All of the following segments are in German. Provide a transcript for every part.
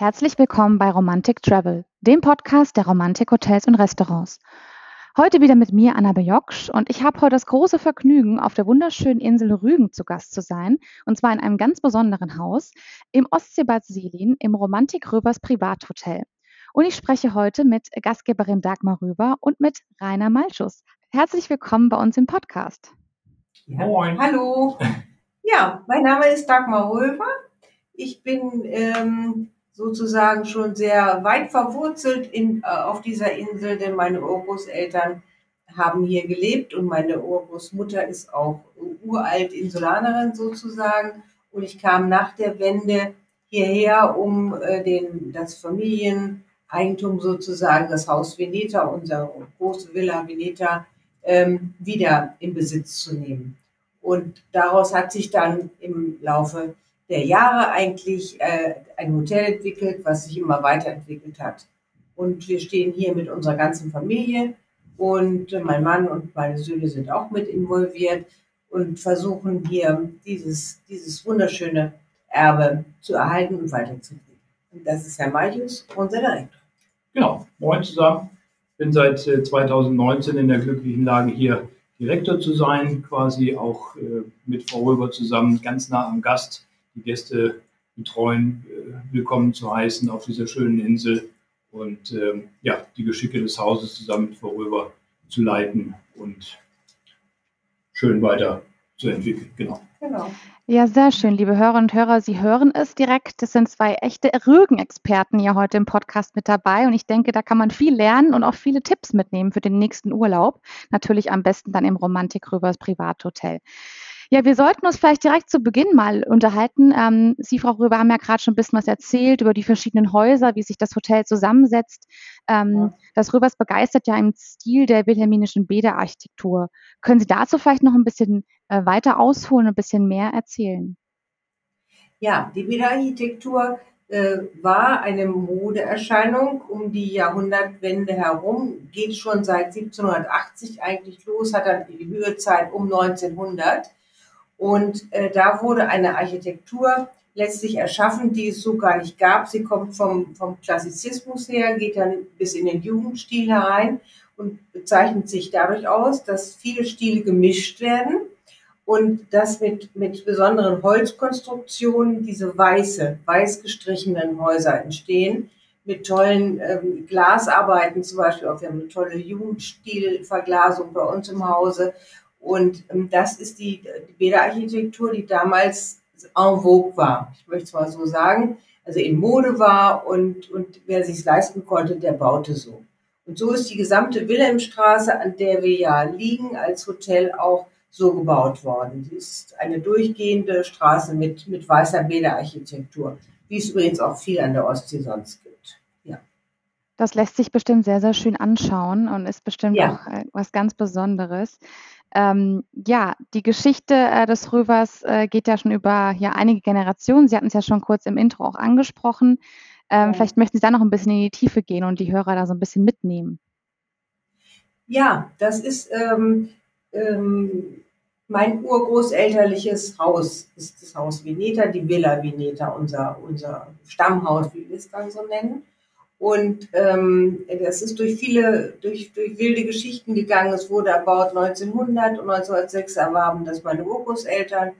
Herzlich willkommen bei Romantic Travel, dem Podcast der Romantik Hotels und Restaurants. Heute wieder mit mir, Anna Bejoksch, und ich habe heute das große Vergnügen, auf der wunderschönen Insel Rügen zu Gast zu sein, und zwar in einem ganz besonderen Haus im Ostseebad Selin im Romantik Röbers Privathotel. Und ich spreche heute mit Gastgeberin Dagmar Röber und mit Rainer Malschus. Herzlich willkommen bei uns im Podcast. Moin. Hallo. Ja, mein Name ist Dagmar Röber. Ich bin ähm, sozusagen schon sehr weit verwurzelt in, äh, auf dieser Insel, denn meine Urgroßeltern haben hier gelebt und meine Urgroßmutter ist auch uralt Insulanerin sozusagen. Und ich kam nach der Wende hierher, um äh, den, das Familieneigentum sozusagen, das Haus Veneta, unsere große Villa Veneta, ähm, wieder in Besitz zu nehmen. Und daraus hat sich dann im Laufe der Jahre eigentlich äh, ein Hotel entwickelt, was sich immer weiterentwickelt hat. Und wir stehen hier mit unserer ganzen Familie und mein Mann und meine Söhne sind auch mit involviert und versuchen hier dieses, dieses wunderschöne Erbe zu erhalten und weiterzugeben. Und das ist Herr Malchus, unser Direktor. Genau, moin zusammen. Bin seit 2019 äh, in der glücklichen Lage, hier Direktor zu sein, quasi auch äh, mit Frau Röber zusammen ganz nah am Gast die Gäste betreuen, äh, willkommen zu heißen auf dieser schönen Insel und ähm, ja, die Geschicke des Hauses zusammen mit vorüber zu leiten und schön weiter zu entwickeln. Genau. genau. Ja, sehr schön, liebe Hörerinnen und Hörer. Sie hören es direkt. Das sind zwei echte Rügen-Experten hier heute im Podcast mit dabei. Und ich denke, da kann man viel lernen und auch viele Tipps mitnehmen für den nächsten Urlaub. Natürlich am besten dann im Romantik Rübers Privathotel. Ja, wir sollten uns vielleicht direkt zu Beginn mal unterhalten. Ähm, Sie, Frau Röber, haben ja gerade schon ein bisschen was erzählt über die verschiedenen Häuser, wie sich das Hotel zusammensetzt. Ähm, ja. Das Röbers begeistert ja im Stil der wilhelminischen Bäderarchitektur. Können Sie dazu vielleicht noch ein bisschen äh, weiter ausholen und ein bisschen mehr erzählen? Ja, die Bäderarchitektur äh, war eine Modeerscheinung um die Jahrhundertwende herum, geht schon seit 1780 eigentlich los, hat dann die Höhezeit um 1900. Und äh, da wurde eine Architektur letztlich erschaffen, die es so gar nicht gab. Sie kommt vom, vom Klassizismus her, geht dann bis in den Jugendstil herein und bezeichnet sich dadurch aus, dass viele Stile gemischt werden und dass mit, mit besonderen Holzkonstruktionen diese weiße, weiß gestrichenen Häuser entstehen, mit tollen ähm, Glasarbeiten zum Beispiel. Auch wir haben eine tolle Jugendstilverglasung bei uns im Hause und ähm, das ist die, die Bäderarchitektur, die damals en vogue war. Ich möchte es mal so sagen. Also in Mode war und, und wer sich leisten konnte, der baute so. Und so ist die gesamte Wilhelmstraße, an der wir ja liegen, als Hotel auch so gebaut worden. Sie ist eine durchgehende Straße mit, mit weißer Bäderarchitektur, wie es übrigens auch viel an der Ostsee sonst gibt. Ja. Das lässt sich bestimmt sehr, sehr schön anschauen und ist bestimmt ja. auch äh, was ganz Besonderes. Ähm, ja, die Geschichte äh, des Rövers äh, geht ja schon über ja, einige Generationen. Sie hatten es ja schon kurz im Intro auch angesprochen. Ähm, ja. Vielleicht möchten Sie da noch ein bisschen in die Tiefe gehen und die Hörer da so ein bisschen mitnehmen. Ja, das ist ähm, ähm, mein urgroßelterliches Haus, ist das Haus Veneta, die Villa Veneta, unser, unser Stammhaus, wie wir es dann so nennen. Und ähm, das ist durch viele, durch, durch wilde Geschichten gegangen. Es wurde erbaut 1900 und 1906 erwarben das meine Urgroßeltern.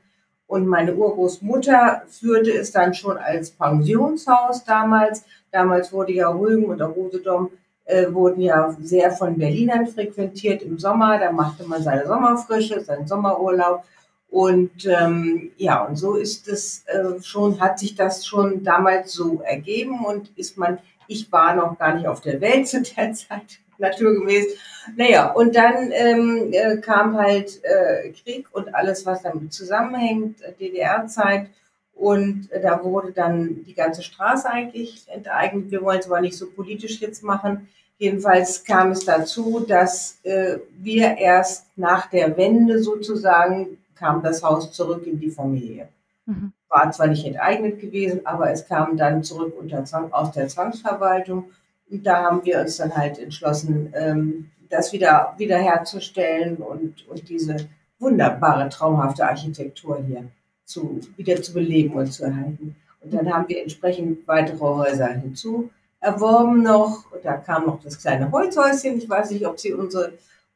Und meine Urgroßmutter führte es dann schon als Pensionshaus damals. Damals wurde ja Rügen und der Rosedom äh, wurden ja sehr von Berlinern frequentiert im Sommer. Da machte man seine Sommerfrische, seinen Sommerurlaub. Und ähm, ja, und so ist es äh, schon, hat sich das schon damals so ergeben und ist man ich war noch gar nicht auf der Welt zu der Zeit, naturgemäß. Naja, und dann ähm, äh, kam halt äh, Krieg und alles, was damit zusammenhängt, äh, DDR-Zeit. Und äh, da wurde dann die ganze Straße eigentlich enteignet. Wir wollen es aber nicht so politisch jetzt machen. Jedenfalls kam es dazu, dass äh, wir erst nach der Wende sozusagen kam das Haus zurück in die Familie. Mhm war zwar nicht enteignet gewesen, aber es kam dann zurück unter Zwang, aus der Zwangsverwaltung. Und da haben wir uns dann halt entschlossen, ähm, das wieder wiederherzustellen und, und diese wunderbare, traumhafte Architektur hier zu, wieder zu beleben und zu erhalten. Und dann haben wir entsprechend weitere Häuser hinzu erworben noch. Da kam noch das kleine Holzhäuschen. Ich weiß nicht, ob Sie unsere,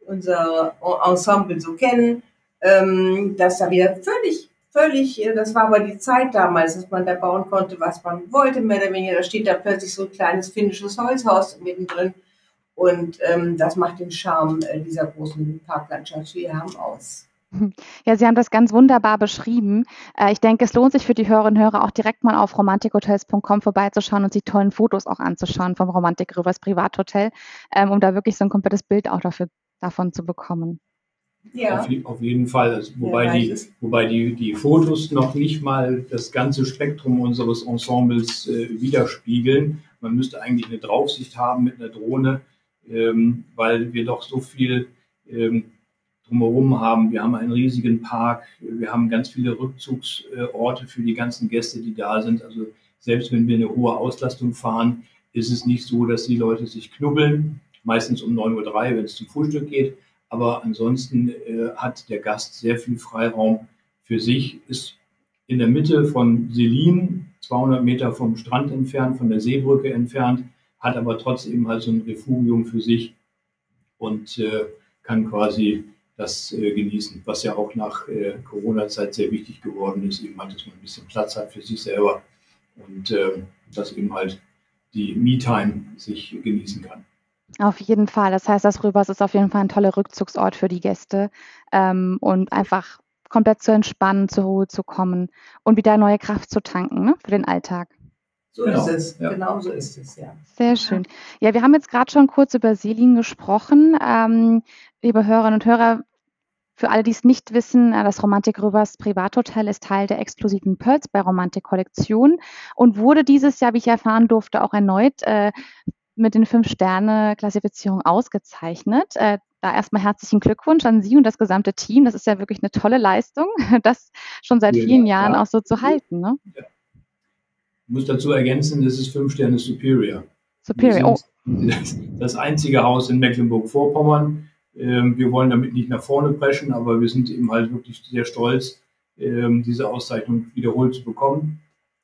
unser Ensemble so kennen. Ähm, das da wieder völlig, völlig, äh, das war aber die Zeit damals, dass man da bauen konnte, was man wollte, mehr oder weniger. Da steht da plötzlich so ein kleines finnisches Holzhaus mittendrin. Und ähm, das macht den Charme äh, dieser großen Parklandschaft, die wir haben, aus. Ja, Sie haben das ganz wunderbar beschrieben. Äh, ich denke, es lohnt sich für die Hörerinnen und Hörer auch direkt mal auf romantikhotels.com vorbeizuschauen und sich tollen Fotos auch anzuschauen vom Romantik Rivers Privathotel, ähm, um da wirklich so ein komplettes Bild auch dafür, davon zu bekommen. Ja. Auf, auf jeden Fall. Wobei, ja, die, wobei die, die Fotos noch nicht mal das ganze Spektrum unseres Ensembles äh, widerspiegeln. Man müsste eigentlich eine Draufsicht haben mit einer Drohne, ähm, weil wir doch so viel ähm, drumherum haben. Wir haben einen riesigen Park, wir haben ganz viele Rückzugsorte für die ganzen Gäste, die da sind. Also selbst wenn wir eine hohe Auslastung fahren, ist es nicht so, dass die Leute sich knubbeln, meistens um 9.03 Uhr, wenn es zum Frühstück geht. Aber ansonsten äh, hat der Gast sehr viel Freiraum für sich, ist in der Mitte von Selin, 200 Meter vom Strand entfernt, von der Seebrücke entfernt, hat aber trotzdem halt so ein Refugium für sich und äh, kann quasi das äh, genießen, was ja auch nach äh, Corona-Zeit sehr wichtig geworden ist, eben halt, dass man ein bisschen Platz hat für sich selber und äh, dass eben halt die Me-Time sich genießen kann. Auf jeden Fall. Das heißt, das Röbers ist auf jeden Fall ein toller Rückzugsort für die Gäste ähm, und einfach komplett zu entspannen, zur Ruhe zu kommen und wieder neue Kraft zu tanken ne, für den Alltag. So genau. ist es, ja. genau so ist es, ja. Sehr schön. Ja, wir haben jetzt gerade schon kurz über Selin gesprochen. Ähm, liebe Hörerinnen und Hörer, für alle, die es nicht wissen, äh, das Romantik Rivers Privathotel ist Teil der exklusiven Pearls bei Romantik Kollektion und wurde dieses Jahr, wie ich erfahren durfte, auch erneut äh, mit den Fünf-Sterne-Klassifizierung ausgezeichnet. Äh, da erstmal herzlichen Glückwunsch an Sie und das gesamte Team. Das ist ja wirklich eine tolle Leistung, das schon seit vielen ja, Jahren ja. auch so zu halten. Ne? Ja. Ich muss dazu ergänzen, das ist Fünf Sterne Superior. Superior, oh. Das einzige Haus in Mecklenburg-Vorpommern. Ähm, wir wollen damit nicht nach vorne preschen, aber wir sind eben halt wirklich sehr stolz, ähm, diese Auszeichnung wiederholt zu bekommen,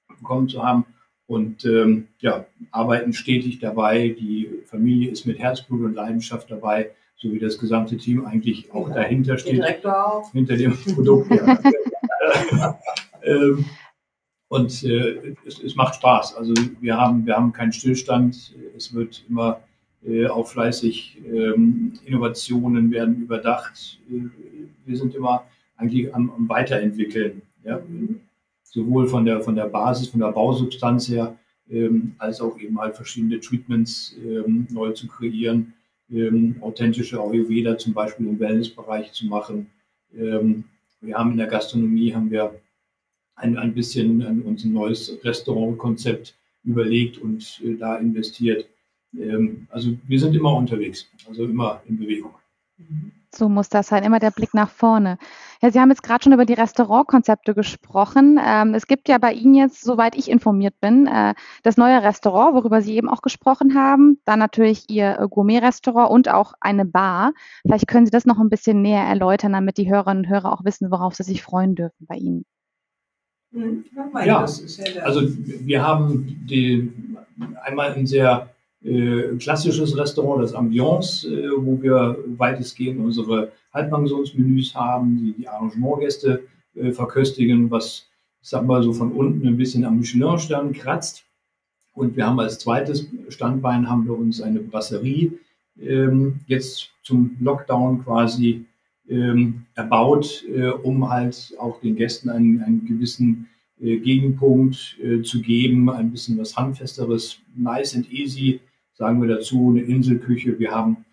bekommen zu haben und ähm, ja, arbeiten stetig dabei. Die Familie ist mit Herzblut und Leidenschaft dabei, so wie das gesamte Team eigentlich auch ja, dahinter steht. Hinter dem Produkt. ja. ähm, und äh, es, es, macht Spaß. Also wir haben, wir haben keinen Stillstand. Es wird immer äh, auch fleißig, ähm, Innovationen werden überdacht. Äh, wir sind immer eigentlich am, am Weiterentwickeln. Ja? Sowohl von der, von der Basis, von der Bausubstanz her, ähm, als auch eben halt verschiedene Treatments ähm, neu zu kreieren, ähm, authentische Ayurveda zum Beispiel im Wellnessbereich zu machen. Ähm, wir haben in der Gastronomie haben wir ein, ein bisschen an uns ein neues Restaurantkonzept überlegt und äh, da investiert. Ähm, also wir sind immer unterwegs, also immer in Bewegung. So muss das sein, immer der Blick nach vorne. Ja, Sie haben jetzt gerade schon über die Restaurantkonzepte gesprochen. Ähm, es gibt ja bei Ihnen jetzt, soweit ich informiert bin, äh, das neue Restaurant, worüber Sie eben auch gesprochen haben. Dann natürlich Ihr äh, Gourmet-Restaurant und auch eine Bar. Vielleicht können Sie das noch ein bisschen näher erläutern, damit die Hörerinnen und Hörer auch wissen, worauf sie sich freuen dürfen bei Ihnen. Hm, ja, also wir haben die, einmal ein sehr äh, klassisches Restaurant, das Ambiance, äh, wo wir weitestgehend unsere Halbpensionsmenüs haben, die die Arrangementgäste äh, verköstigen, was, ich sag mal, so von unten ein bisschen am Michelin-Stern kratzt. Und wir haben als zweites Standbein haben wir uns eine Brasserie ähm, jetzt zum Lockdown quasi ähm, erbaut, äh, um halt auch den Gästen einen, einen gewissen äh, Gegenpunkt äh, zu geben, ein bisschen was Handfesteres, nice and easy, sagen wir dazu, eine Inselküche. Wir haben,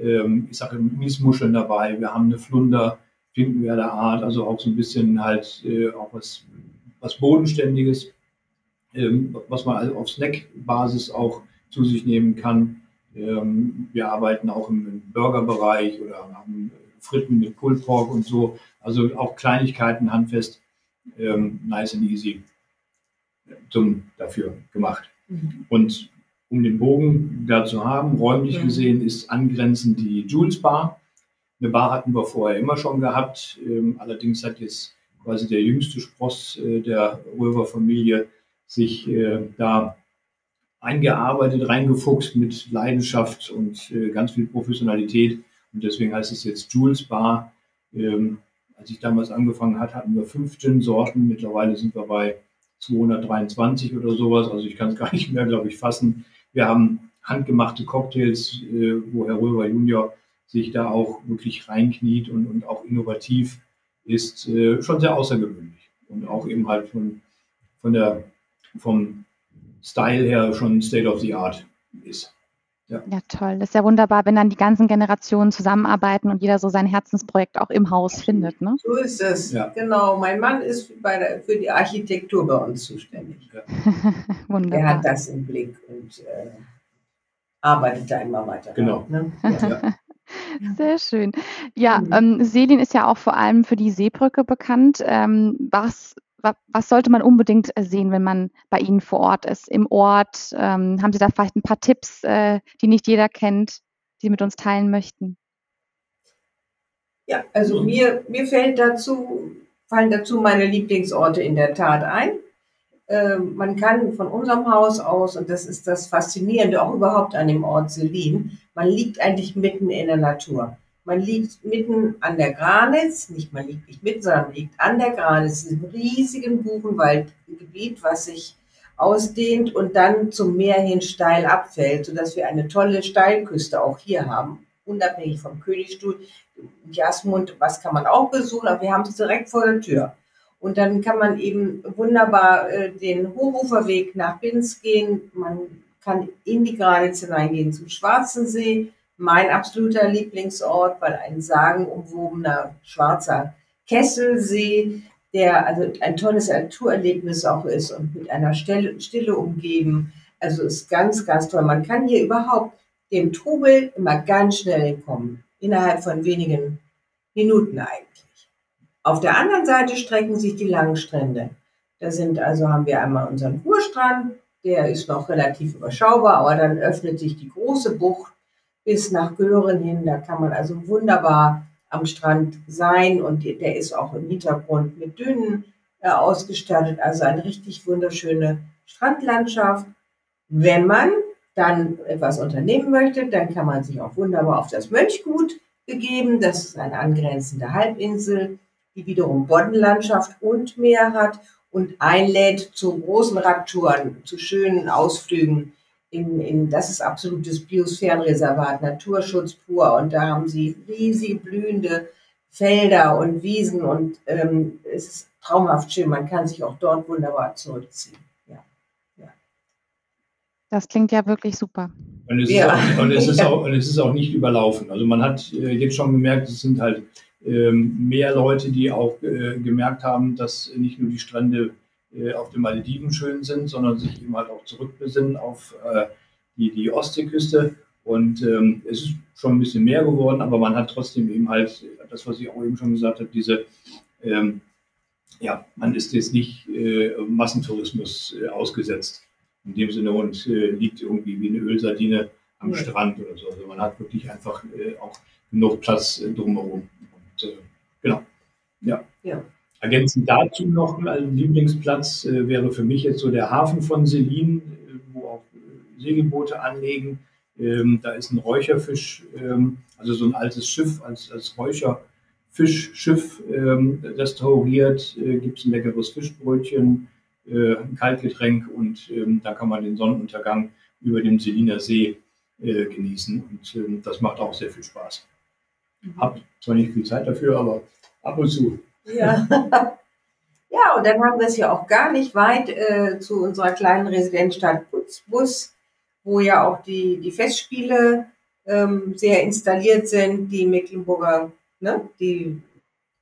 ähm, ich sage, Miesmuscheln dabei, wir haben eine Flunder, Finkenwerder Art, also auch so ein bisschen halt äh, auch was, was Bodenständiges, ähm, was man also auf Snackbasis auch zu sich nehmen kann. Ähm, wir arbeiten auch im, Burgerbereich oder haben Fritten mit Pulled Pork und so. Also auch Kleinigkeiten handfest, ähm, nice and easy zum, dafür gemacht. Mhm. Und um den Bogen da zu haben, räumlich mhm. gesehen, ist angrenzend die Jules Bar. Eine Bar hatten wir vorher immer schon gehabt. Ähm, allerdings hat jetzt quasi der jüngste Spross äh, der Röver-Familie sich äh, da eingearbeitet, reingefuchst mit Leidenschaft und äh, ganz viel Professionalität. Und deswegen heißt es jetzt Jules Bar. Ähm, als ich damals angefangen hat, hatten wir fünf Gin-Sorten. Mittlerweile sind wir bei 223 oder sowas. Also ich kann es gar nicht mehr, glaube ich, fassen. Wir haben handgemachte Cocktails, äh, wo Herr Röber Junior sich da auch wirklich reinkniet und, und auch innovativ ist, äh, schon sehr außergewöhnlich. Und auch eben halt von, von der, vom Style her schon State of the Art ist. Ja. ja. toll. Das ist ja wunderbar, wenn dann die ganzen Generationen zusammenarbeiten und jeder so sein Herzensprojekt auch im Haus findet. Ne? So ist es. Ja. Genau. Mein Mann ist der, für die Architektur bei uns zuständig. Ja. wunderbar. Er hat das im Blick und äh, arbeitet da immer weiter. Genau. Ne? Ja. Sehr schön. Ja, mhm. ähm, Selin ist ja auch vor allem für die Seebrücke bekannt. Ähm, was was sollte man unbedingt äh, sehen, wenn man bei Ihnen vor Ort ist, im Ort? Ähm, haben Sie da vielleicht ein paar Tipps, äh, die nicht jeder kennt, die Sie mit uns teilen möchten? Ja, also mir, mir fällt dazu, fallen dazu meine Lieblingsorte in der Tat ein. Äh, man kann von unserem Haus aus, und das ist das Faszinierende auch überhaupt an dem Ort Selin, man liegt eigentlich mitten in der Natur. Man liegt mitten an der Granitz, nicht man liegt nicht mitten, sondern man liegt an der Granitz, diesem riesigen Buchenwaldgebiet, was sich ausdehnt und dann zum Meer hin steil abfällt, sodass wir eine tolle Steilküste auch hier haben, unabhängig vom Königstuhl. Jasmund, was kann man auch besuchen, aber wir haben es direkt vor der Tür. Und dann kann man eben wunderbar äh, den Hochuferweg nach Binz gehen. Man kann in die Granitz hineingehen zum Schwarzen See mein absoluter Lieblingsort, weil ein sagenumwobener schwarzer Kesselsee, der also ein tolles Naturerlebnis auch ist und mit einer Stille, Stille umgeben. Also ist ganz, ganz toll. Man kann hier überhaupt dem Trubel immer ganz schnell entkommen. Innerhalb von wenigen Minuten eigentlich. Auf der anderen Seite strecken sich die langen Strände. Da sind also haben wir einmal unseren Ruhrstrand, der ist noch relativ überschaubar, aber dann öffnet sich die große Bucht bis nach Göhren hin. Da kann man also wunderbar am Strand sein und der ist auch im Hintergrund mit Dünen äh, ausgestattet. Also eine richtig wunderschöne Strandlandschaft. Wenn man dann etwas unternehmen möchte, dann kann man sich auch wunderbar auf das Mönchgut begeben. Das ist eine angrenzende Halbinsel, die wiederum Boddenlandschaft und Meer hat und einlädt zu großen Radtouren, zu schönen Ausflügen in, in, das ist absolutes Biosphärenreservat, Naturschutz pur. Und da haben sie riesig blühende Felder und Wiesen und ähm, es ist traumhaft schön. Man kann sich auch dort wunderbar zurückziehen. Ja. ja. Das klingt ja wirklich super. Und es, ja. ist, auch, und es, ist, auch, und es ist auch nicht überlaufen. Also man hat äh, jetzt schon gemerkt, es sind halt ähm, mehr Leute, die auch äh, gemerkt haben, dass nicht nur die Strände auf den Malediven schön sind, sondern sich eben halt auch zurückbesinnen auf äh, die, die Ostseeküste. Und ähm, es ist schon ein bisschen mehr geworden, aber man hat trotzdem eben halt das, was ich auch eben schon gesagt habe, diese, ähm, ja, man ist jetzt nicht äh, Massentourismus äh, ausgesetzt in dem Sinne und äh, liegt irgendwie wie eine Ölsardine am ja. Strand oder so. Also man hat wirklich einfach äh, auch genug Platz drumherum. Und, genau. Ja. ja. Ergänzend dazu noch ein Lieblingsplatz äh, wäre für mich jetzt so der Hafen von Selin, äh, wo auch äh, Segelboote anlegen. Ähm, da ist ein Räucherfisch, ähm, also so ein altes Schiff als, als Räucherfischschiff ähm, restauriert. Äh, Gibt es ein leckeres Fischbrötchen, äh, ein Kaltgetränk und ähm, da kann man den Sonnenuntergang über dem Seliner See genießen. Und ähm, das macht auch sehr viel Spaß. Mhm. Hab zwar nicht viel Zeit dafür, aber ab und zu. Ja. ja, und dann haben wir es ja auch gar nicht weit äh, zu unserer kleinen Residenzstadt Putzbus, wo ja auch die, die Festspiele ähm, sehr installiert sind, die Mecklenburger, ne, die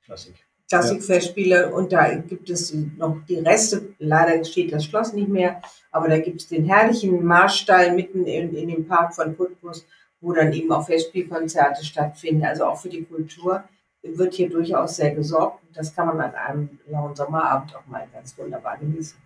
Klassik. Klassikfestspiele ja. und da gibt es noch die Reste, leider steht das Schloss nicht mehr, aber da gibt es den herrlichen Marstall mitten in, in dem Park von Putbus, wo dann eben auch Festspielkonzerte stattfinden, also auch für die Kultur wird hier durchaus sehr gesorgt. Das kann man an einem lauen Sommerabend auch mal ganz wunderbar genießen.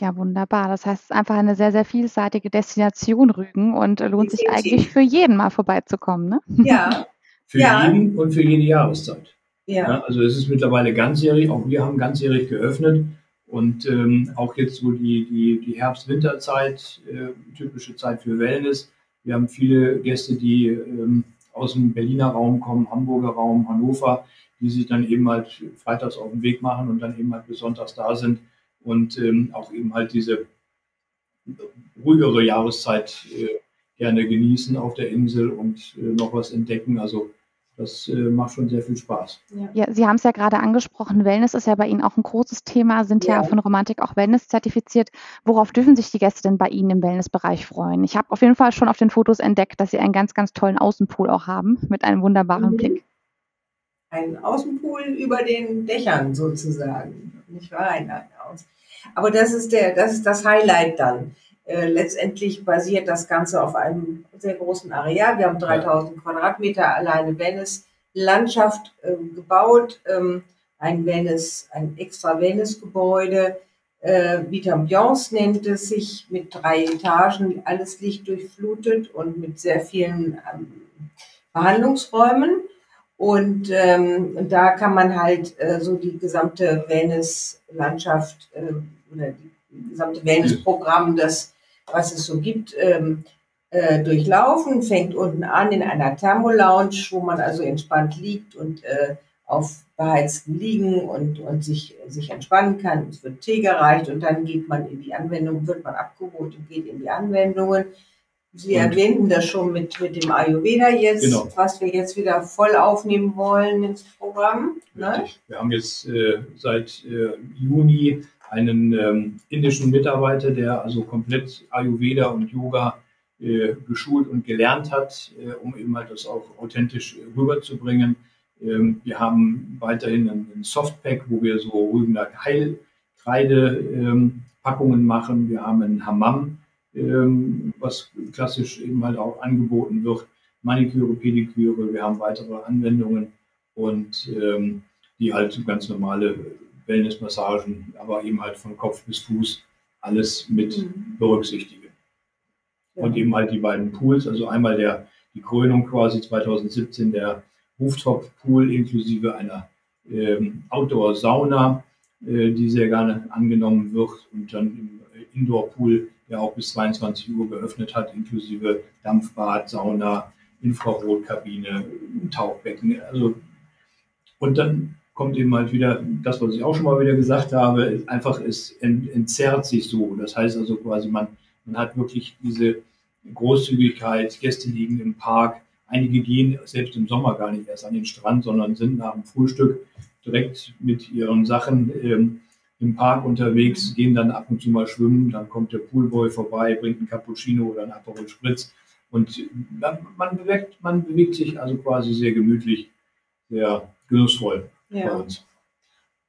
Ja, wunderbar. Das heißt, es ist einfach eine sehr, sehr vielseitige Destination Rügen und lohnt sich eigentlich für jeden mal vorbeizukommen. Ne? Ja. für ja. jeden und für jede Jahreszeit. Ja. ja. Also es ist mittlerweile ganzjährig, auch wir haben ganzjährig geöffnet Und ähm, auch jetzt so die, die, die Herbst-Winterzeit, äh, typische Zeit für Wellness. Wir haben viele Gäste, die ähm, aus dem Berliner Raum kommen, Hamburger Raum, Hannover, die sich dann eben halt freitags auf den Weg machen und dann eben halt bis sonntags da sind und ähm, auch eben halt diese ruhigere Jahreszeit äh, gerne genießen auf der Insel und äh, noch was entdecken. Also das äh, macht schon sehr viel Spaß. Ja, ja Sie haben es ja gerade angesprochen, Wellness ist ja bei Ihnen auch ein großes Thema, sind ja, ja von Romantik auch Wellness zertifiziert. Worauf dürfen sich die Gäste denn bei Ihnen im Wellnessbereich freuen? Ich habe auf jeden Fall schon auf den Fotos entdeckt, dass Sie einen ganz, ganz tollen Außenpool auch haben mit einem wunderbaren mhm. Blick. Ein Außenpool über den Dächern sozusagen, nicht wahr? Ein Aus. Aber das ist der, das ist das Highlight dann. Äh, letztendlich basiert das Ganze auf einem sehr großen Areal. Wir haben 3000 Quadratmeter alleine Venice Landschaft äh, gebaut, ähm, ein Venice, ein extra Venice Gebäude. Äh, Vitambiance nennt es sich mit drei Etagen, alles Licht durchflutet und mit sehr vielen ähm, Behandlungsräumen. Und ähm, da kann man halt äh, so die gesamte Venice-Landschaft äh, oder die gesamte Venice-Programm, das was es so gibt, ähm, äh, durchlaufen. Fängt unten an in einer Thermolounge, wo man also entspannt liegt und äh, auf beheizten Liegen und, und sich, sich entspannen kann. Es wird Tee gereicht und dann geht man in die Anwendung, wird man abgeholt und geht in die Anwendungen. Sie und erwähnten das schon mit, mit dem Ayurveda jetzt, genau. was wir jetzt wieder voll aufnehmen wollen ins Programm. Ne? Wir haben jetzt äh, seit äh, Juni einen ähm, indischen Mitarbeiter, der also komplett Ayurveda und Yoga äh, geschult und gelernt hat, äh, um eben halt das auch authentisch rüberzubringen. Ähm, wir haben weiterhin einen Softpack, wo wir so Rügener Heilkreide-Packungen ähm, machen. Wir haben einen Hammam, ähm, was klassisch eben halt auch angeboten wird. Maniküre, Pediküre, wir haben weitere Anwendungen und ähm, die halt ganz normale Wellnessmassagen, aber eben halt von Kopf bis Fuß alles mit mhm. berücksichtigen. Ja. Und eben halt die beiden Pools, also einmal der, die Krönung quasi 2017, der Rooftop-Pool inklusive einer ähm, Outdoor-Sauna, äh, die sehr gerne angenommen wird und dann im Indoor-Pool, der auch bis 22 Uhr geöffnet hat, inklusive Dampfbad, Sauna, Infrarotkabine, Tauchbecken. Also, und dann kommt eben halt wieder das, was ich auch schon mal wieder gesagt habe, einfach es entzerrt sich so. Das heißt also quasi, man, man hat wirklich diese Großzügigkeit, Gäste liegen im Park. Einige gehen selbst im Sommer gar nicht erst an den Strand, sondern sind nach dem Frühstück direkt mit ihren Sachen ähm, im Park unterwegs, gehen dann ab und zu mal schwimmen, dann kommt der Poolboy vorbei, bringt einen Cappuccino oder einen Aperol Spritz und man, man, bewegt, man bewegt sich also quasi sehr gemütlich, sehr genussvoll ja. uns.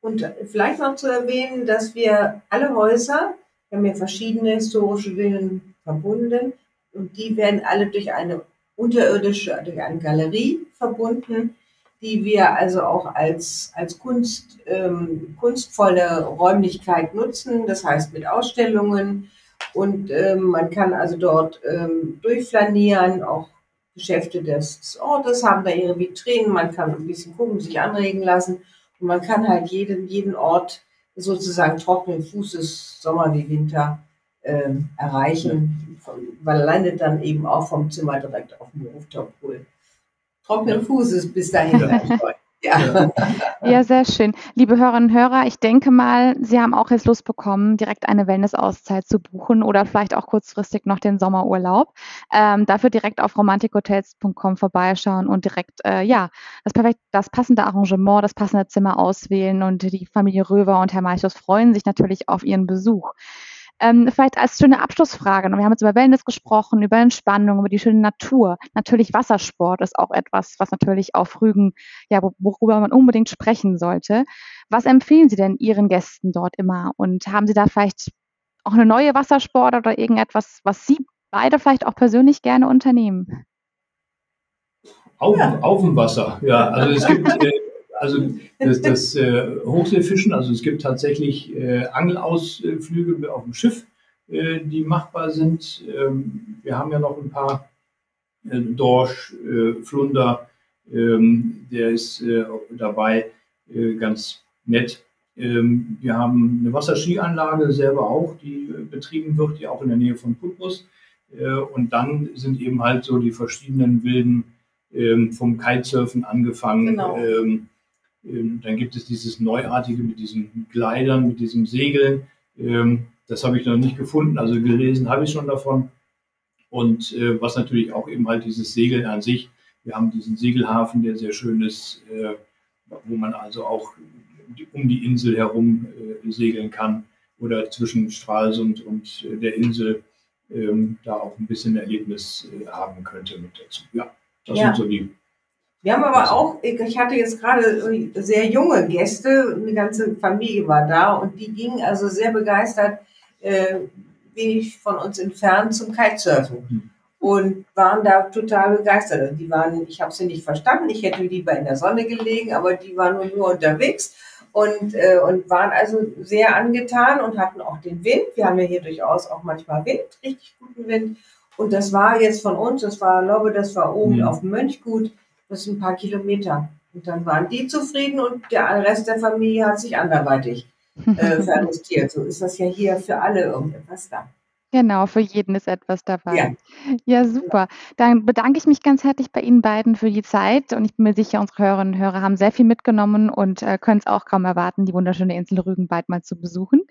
Und vielleicht noch zu erwähnen, dass wir alle Häuser, wir haben ja verschiedene historische Villen verbunden und die werden alle durch eine unterirdische, durch eine Galerie verbunden, die wir also auch als, als Kunst, ähm, kunstvolle Räumlichkeit nutzen, das heißt mit Ausstellungen. Und ähm, man kann also dort ähm, durchflanieren, auch Geschäfte des Ortes haben da ihre Vitrinen, man kann ein bisschen gucken, sich anregen lassen und man kann halt jeden, jeden Ort sozusagen trockenen Fußes, Sommer wie Winter, äh, erreichen, ja. weil landet dann eben auch vom Zimmer direkt auf dem Rooftop-Pool. Trockenen Fußes bis dahin. Ja. Ja. sehr schön. Liebe Hörerinnen und Hörer, ich denke mal, Sie haben auch jetzt Lust bekommen, direkt eine Wellness-Auszeit zu buchen oder vielleicht auch kurzfristig noch den Sommerurlaub. Ähm, dafür direkt auf romantikhotels.com vorbeischauen und direkt, äh, ja, das, perfekt, das passende Arrangement, das passende Zimmer auswählen und die Familie Röver und Herr Meichus freuen sich natürlich auf Ihren Besuch. Ähm, vielleicht als schöne Abschlussfrage. Wir haben jetzt über Wellness gesprochen, über Entspannung, über die schöne Natur. Natürlich Wassersport ist auch etwas, was natürlich auf Rügen, ja, worüber man unbedingt sprechen sollte. Was empfehlen Sie denn Ihren Gästen dort immer? Und haben Sie da vielleicht auch eine neue Wassersport oder irgendetwas, was Sie beide vielleicht auch persönlich gerne unternehmen? Auf, auf dem Wasser, ja. Also es gibt äh, also das, das äh, Hochseefischen, also es gibt tatsächlich äh, Angelausflüge auf dem Schiff, äh, die machbar sind. Ähm, wir haben ja noch ein paar äh, Dorsch, äh, Flunder, ähm, der ist äh, dabei, ganz nett. Ähm, wir haben eine Wasserskianlage selber auch, die betrieben wird, die auch in der Nähe von Putbus. Und dann sind eben halt so die verschiedenen wilden ähm, vom Kitesurfen angefangen. Genau. Ähm, dann gibt es dieses Neuartige mit diesen Gleitern, mit diesem Segeln. Ähm, das habe ich noch nicht gefunden, also gelesen habe ich schon davon. Und äh, was natürlich auch eben halt dieses Segeln an sich. Wir haben diesen Segelhafen, der sehr schön ist, äh, wo man also auch um die Insel herum äh, segeln kann oder zwischen Stralsund und der Insel ähm, da auch ein bisschen Erlebnis haben könnte mit dazu. Ja, das ja. sind so die. Wir haben aber auch, ich hatte jetzt gerade sehr junge Gäste, eine ganze Familie war da und die gingen also sehr begeistert äh, wenig von uns entfernt zum Kitesurfen. Mhm. Und waren da total begeistert. Die waren, ich habe sie nicht verstanden, ich hätte lieber in der Sonne gelegen, aber die waren nur, nur unterwegs und, äh, und waren also sehr angetan und hatten auch den Wind. Wir haben ja hier durchaus auch manchmal Wind, richtig guten Wind. Und das war jetzt von uns, das war, glaube das war oben mhm. auf dem Mönchgut, das sind ein paar Kilometer. Und dann waren die zufrieden und der Rest der Familie hat sich anderweitig äh, verjustiert. So ist das ja hier für alle irgendetwas da. Genau, für jeden ist etwas dabei. Ja. ja, super. Dann bedanke ich mich ganz herzlich bei Ihnen beiden für die Zeit und ich bin mir sicher, unsere Hörerinnen und Hörer haben sehr viel mitgenommen und äh, können es auch kaum erwarten, die wunderschöne Insel Rügen bald mal zu besuchen.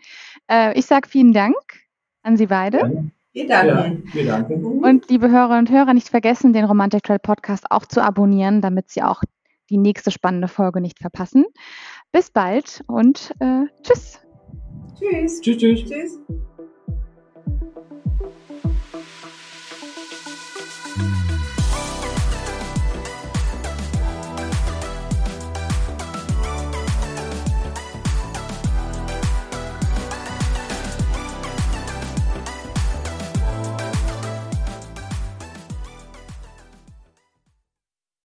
Äh, ich sage vielen Dank an Sie beide. Ja. Wir danken. Ja, wir danken. Und liebe Hörerinnen und Hörer, nicht vergessen, den Romantic Trail Podcast auch zu abonnieren, damit Sie auch die nächste spannende Folge nicht verpassen. Bis bald und äh, tschüss. Tschüss. Tschüss, tschüss. Tschüss.